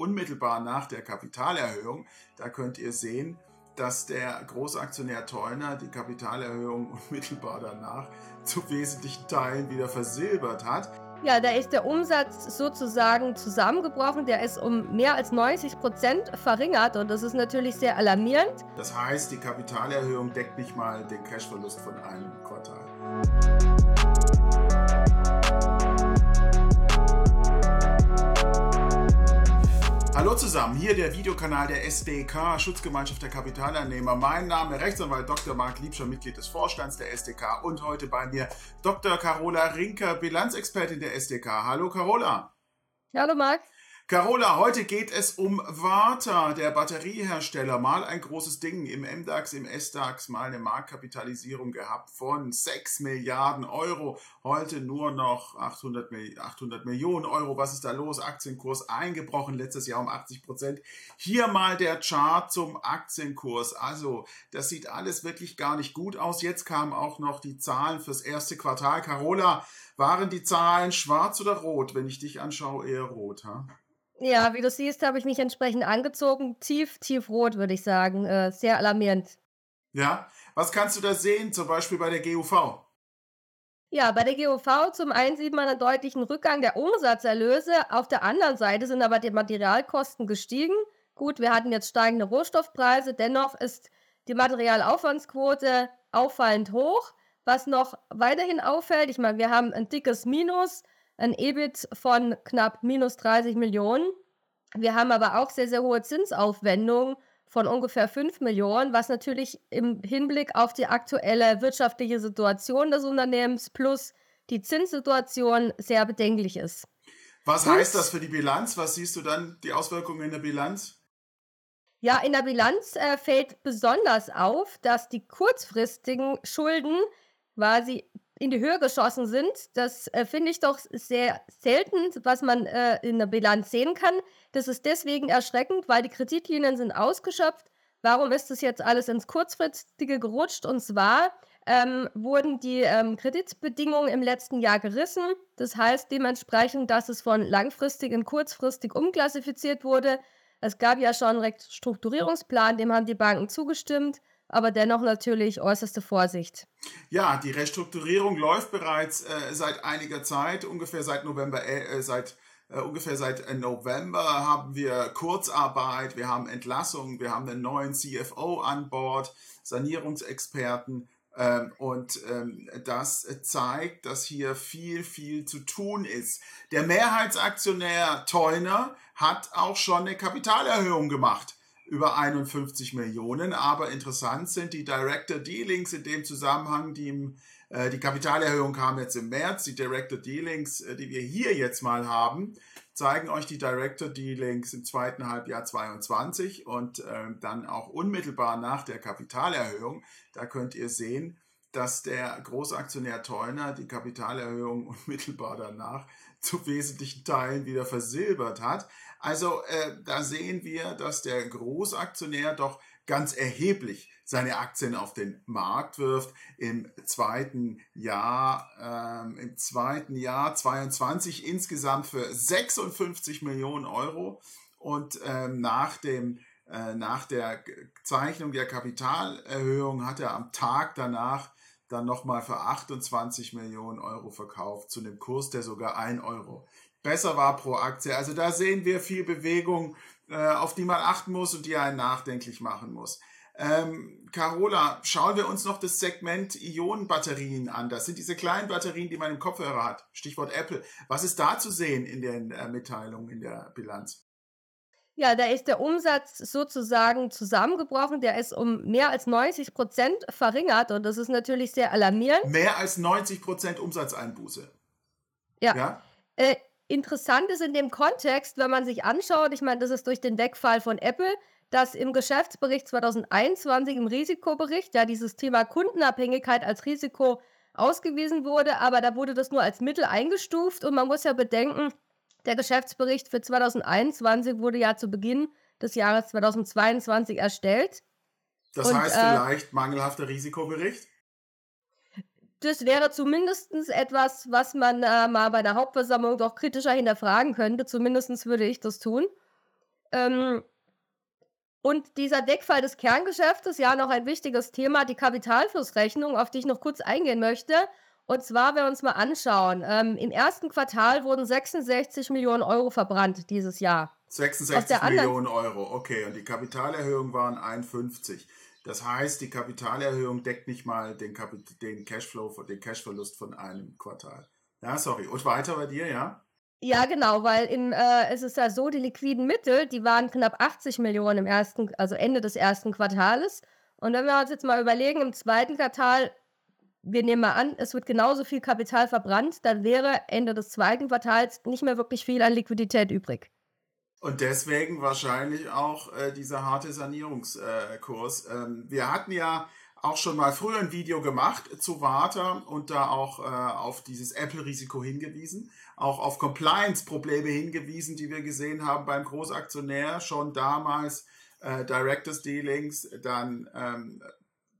unmittelbar nach der Kapitalerhöhung. Da könnt ihr sehen, dass der Großaktionär Teuner die Kapitalerhöhung unmittelbar danach zu wesentlichen Teilen wieder versilbert hat. Ja, da ist der Umsatz sozusagen zusammengebrochen. Der ist um mehr als 90 Prozent verringert und das ist natürlich sehr alarmierend. Das heißt, die Kapitalerhöhung deckt nicht mal den Cashverlust von einem Quartal. Hallo zusammen, hier der Videokanal der SDK, Schutzgemeinschaft der Kapitaleinnehmer. Mein Name Rechtsanwalt Dr. Marc Liebscher, Mitglied des Vorstands der SDK und heute bei mir Dr. Carola Rinker, Bilanzexpertin der SDK. Hallo Carola. Hallo Marc. Carola, heute geht es um Warta, der Batteriehersteller. Mal ein großes Ding im MDAX, im SDAX, mal eine Marktkapitalisierung gehabt von 6 Milliarden Euro. Heute nur noch 800, 800 Millionen Euro. Was ist da los? Aktienkurs eingebrochen, letztes Jahr um 80 Prozent. Hier mal der Chart zum Aktienkurs. Also, das sieht alles wirklich gar nicht gut aus. Jetzt kamen auch noch die Zahlen fürs erste Quartal. Carola, waren die Zahlen schwarz oder rot? Wenn ich dich anschaue, eher rot, ha? Ja, wie du siehst, habe ich mich entsprechend angezogen. Tief, tiefrot, würde ich sagen. Äh, sehr alarmierend. Ja, was kannst du da sehen, zum Beispiel bei der GUV? Ja, bei der GUV zum einen sieht man einen deutlichen Rückgang der Umsatzerlöse. Auf der anderen Seite sind aber die Materialkosten gestiegen. Gut, wir hatten jetzt steigende Rohstoffpreise, dennoch ist die Materialaufwandsquote auffallend hoch. Was noch weiterhin auffällt, ich meine, wir haben ein dickes Minus ein EBIT von knapp minus 30 Millionen. Wir haben aber auch sehr, sehr hohe Zinsaufwendungen von ungefähr 5 Millionen, was natürlich im Hinblick auf die aktuelle wirtschaftliche Situation des Unternehmens plus die Zinssituation sehr bedenklich ist. Was Und, heißt das für die Bilanz? Was siehst du dann, die Auswirkungen in der Bilanz? Ja, in der Bilanz äh, fällt besonders auf, dass die kurzfristigen Schulden quasi in die Höhe geschossen sind. Das äh, finde ich doch sehr selten, was man äh, in der Bilanz sehen kann. Das ist deswegen erschreckend, weil die Kreditlinien sind ausgeschöpft. Warum ist das jetzt alles ins Kurzfristige gerutscht? Und zwar ähm, wurden die ähm, Kreditbedingungen im letzten Jahr gerissen. Das heißt dementsprechend, dass es von langfristig in kurzfristig umklassifiziert wurde. Es gab ja schon einen Restrukturierungsplan, dem haben die Banken zugestimmt aber dennoch natürlich äußerste Vorsicht. Ja, die Restrukturierung läuft bereits äh, seit einiger Zeit, ungefähr seit November, äh, äh seit äh, ungefähr seit äh, November haben wir Kurzarbeit, wir haben Entlassungen, wir haben einen neuen CFO an Bord, Sanierungsexperten. Ähm, und ähm, das zeigt, dass hier viel, viel zu tun ist. Der Mehrheitsaktionär Teuner hat auch schon eine Kapitalerhöhung gemacht über 51 Millionen. Aber interessant sind die Director Dealings in dem Zusammenhang, die im, äh, die Kapitalerhöhung kam jetzt im März. Die Director Dealings, äh, die wir hier jetzt mal haben, zeigen euch die Director Dealings im zweiten Halbjahr 22 und äh, dann auch unmittelbar nach der Kapitalerhöhung. Da könnt ihr sehen, dass der Großaktionär Teuner die Kapitalerhöhung unmittelbar danach zu wesentlichen Teilen wieder versilbert hat. Also äh, da sehen wir, dass der Großaktionär doch ganz erheblich seine Aktien auf den Markt wirft. Im zweiten Jahr, ähm, im zweiten Jahr 22 insgesamt für 56 Millionen Euro und ähm, nach dem äh, nach der Zeichnung der Kapitalerhöhung hat er am Tag danach dann nochmal für 28 Millionen Euro verkauft, zu einem Kurs, der sogar 1 Euro besser war pro Aktie. Also da sehen wir viel Bewegung, äh, auf die man achten muss und die einen nachdenklich machen muss. Ähm, Carola, schauen wir uns noch das Segment Ionenbatterien an. Das sind diese kleinen Batterien, die man im Kopfhörer hat. Stichwort Apple. Was ist da zu sehen in den äh, Mitteilungen, in der Bilanz? Ja, da ist der Umsatz sozusagen zusammengebrochen. Der ist um mehr als 90 Prozent verringert und das ist natürlich sehr alarmierend. Mehr als 90 Prozent Umsatzeinbuße. Ja. ja? Äh, interessant ist in dem Kontext, wenn man sich anschaut, ich meine, das ist durch den Wegfall von Apple, dass im Geschäftsbericht 2021 im Risikobericht ja dieses Thema Kundenabhängigkeit als Risiko ausgewiesen wurde, aber da wurde das nur als Mittel eingestuft und man muss ja bedenken, der Geschäftsbericht für 2021 wurde ja zu Beginn des Jahres 2022 erstellt. Das und, heißt äh, vielleicht mangelhafter Risikobericht? Das wäre zumindest etwas, was man äh, mal bei der Hauptversammlung doch kritischer hinterfragen könnte. Zumindest würde ich das tun. Ähm, und dieser Deckfall des Kerngeschäftes, ja, noch ein wichtiges Thema, die Kapitalflussrechnung, auf die ich noch kurz eingehen möchte. Und zwar, wenn wir uns mal anschauen, ähm, im ersten Quartal wurden 66 Millionen Euro verbrannt dieses Jahr. 66 Millionen Euro, okay. Und die Kapitalerhöhung waren 51. Das heißt, die Kapitalerhöhung deckt nicht mal den, Kapit den Cashflow, den Cashverlust von einem Quartal. Ja, sorry. Und weiter bei dir, ja? Ja, genau, weil im, äh, es ist ja so, die liquiden Mittel, die waren knapp 80 Millionen im ersten, also Ende des ersten Quartales. Und wenn wir uns jetzt mal überlegen, im zweiten Quartal wir nehmen mal an, es wird genauso viel Kapital verbrannt, dann wäre Ende des zweiten Quartals nicht mehr wirklich viel an Liquidität übrig. Und deswegen wahrscheinlich auch äh, dieser harte Sanierungskurs. Äh, ähm, wir hatten ja auch schon mal früher ein Video gemacht zu Warta und da auch äh, auf dieses Apple-Risiko hingewiesen, auch auf Compliance-Probleme hingewiesen, die wir gesehen haben beim Großaktionär schon damals. Äh, Directors Dealings, dann ähm,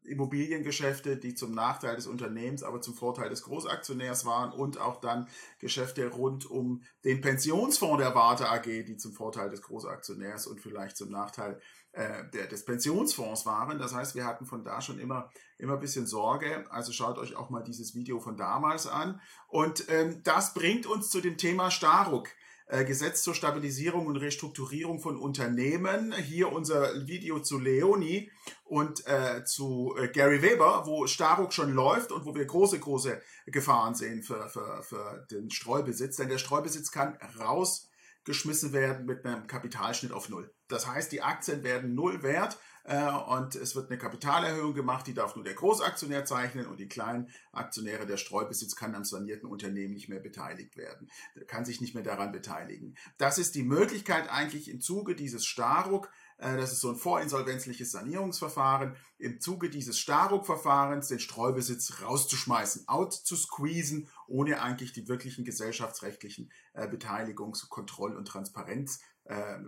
Immobiliengeschäfte, die zum Nachteil des Unternehmens, aber zum Vorteil des Großaktionärs waren und auch dann Geschäfte rund um den Pensionsfonds der Warte AG, die zum Vorteil des Großaktionärs und vielleicht zum Nachteil äh, der, des Pensionsfonds waren. Das heißt, wir hatten von da schon immer, immer ein bisschen Sorge. Also schaut euch auch mal dieses Video von damals an. Und ähm, das bringt uns zu dem Thema Staruk. Äh, Gesetz zur Stabilisierung und Restrukturierung von Unternehmen. Hier unser Video zu Leoni und äh, zu äh, Gary Weber, wo Staruk schon läuft und wo wir große, große Gefahren sehen für, für, für den Streubesitz. Denn der Streubesitz kann rausgeschmissen werden mit einem Kapitalschnitt auf Null. Das heißt, die Aktien werden null wert äh, und es wird eine Kapitalerhöhung gemacht, die darf nur der Großaktionär zeichnen und die kleinen Aktionäre, der Streubesitz kann am sanierten Unternehmen nicht mehr beteiligt werden, kann sich nicht mehr daran beteiligen. Das ist die Möglichkeit eigentlich im Zuge dieses Staruk, äh, das ist so ein vorinsolvenzliches Sanierungsverfahren, im Zuge dieses Staruk-Verfahrens den Streubesitz rauszuschmeißen, out zu squeezen, ohne eigentlich die wirklichen gesellschaftsrechtlichen äh, Beteiligungs-, Kontroll- und Transparenz äh,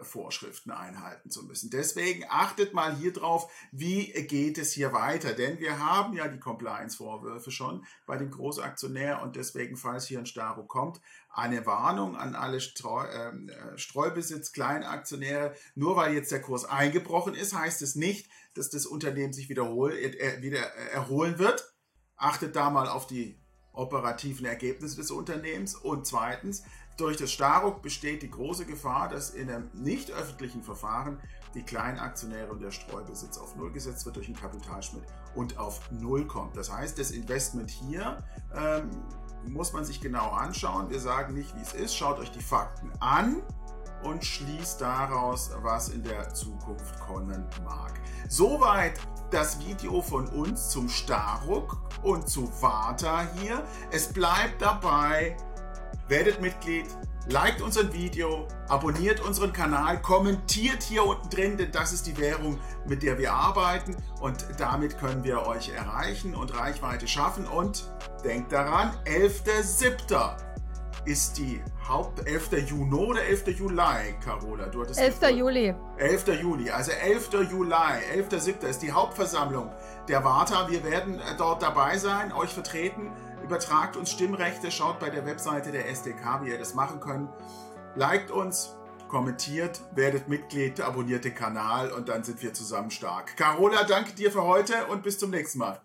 einhalten zu müssen. Deswegen achtet mal hier drauf, wie geht es hier weiter, denn wir haben ja die Compliance-Vorwürfe schon bei dem Großaktionär und deswegen, falls hier ein Staro kommt, eine Warnung an alle Streu, ähm, äh, Streubesitz, Kleinaktionäre. Nur weil jetzt der Kurs eingebrochen ist, heißt es nicht, dass das Unternehmen sich wiederhol, äh, wieder erholen wird. Achtet da mal auf die operativen Ergebnisse des Unternehmens. Und zweitens, durch das Staruk besteht die große Gefahr, dass in einem nicht öffentlichen Verfahren die Kleinaktionäre und der Streubesitz auf Null gesetzt wird durch einen Kapitalschmidt und auf Null kommt. Das heißt, das Investment hier ähm, muss man sich genau anschauen. Wir sagen nicht, wie es ist. Schaut euch die Fakten an und schließt daraus, was in der Zukunft kommen mag. Soweit das Video von uns zum Staruk und zu Vata hier. Es bleibt dabei, werdet Mitglied, liked unser Video, abonniert unseren Kanal, kommentiert hier unten drin, denn das ist die Währung, mit der wir arbeiten und damit können wir euch erreichen und Reichweite schaffen und denkt daran, 11.07. ist die Haupt 11. Juni oder 11. Juli, Carola? Du hattest 11. Juli. 11. Juli, also 11. Juli, 11.07. ist die Hauptversammlung der Warta. Wir werden äh, dort dabei sein, euch vertreten übertragt uns Stimmrechte, schaut bei der Webseite der SDK, wie ihr das machen könnt. Liked uns, kommentiert, werdet Mitglied, abonniert den Kanal und dann sind wir zusammen stark. Carola, danke dir für heute und bis zum nächsten Mal.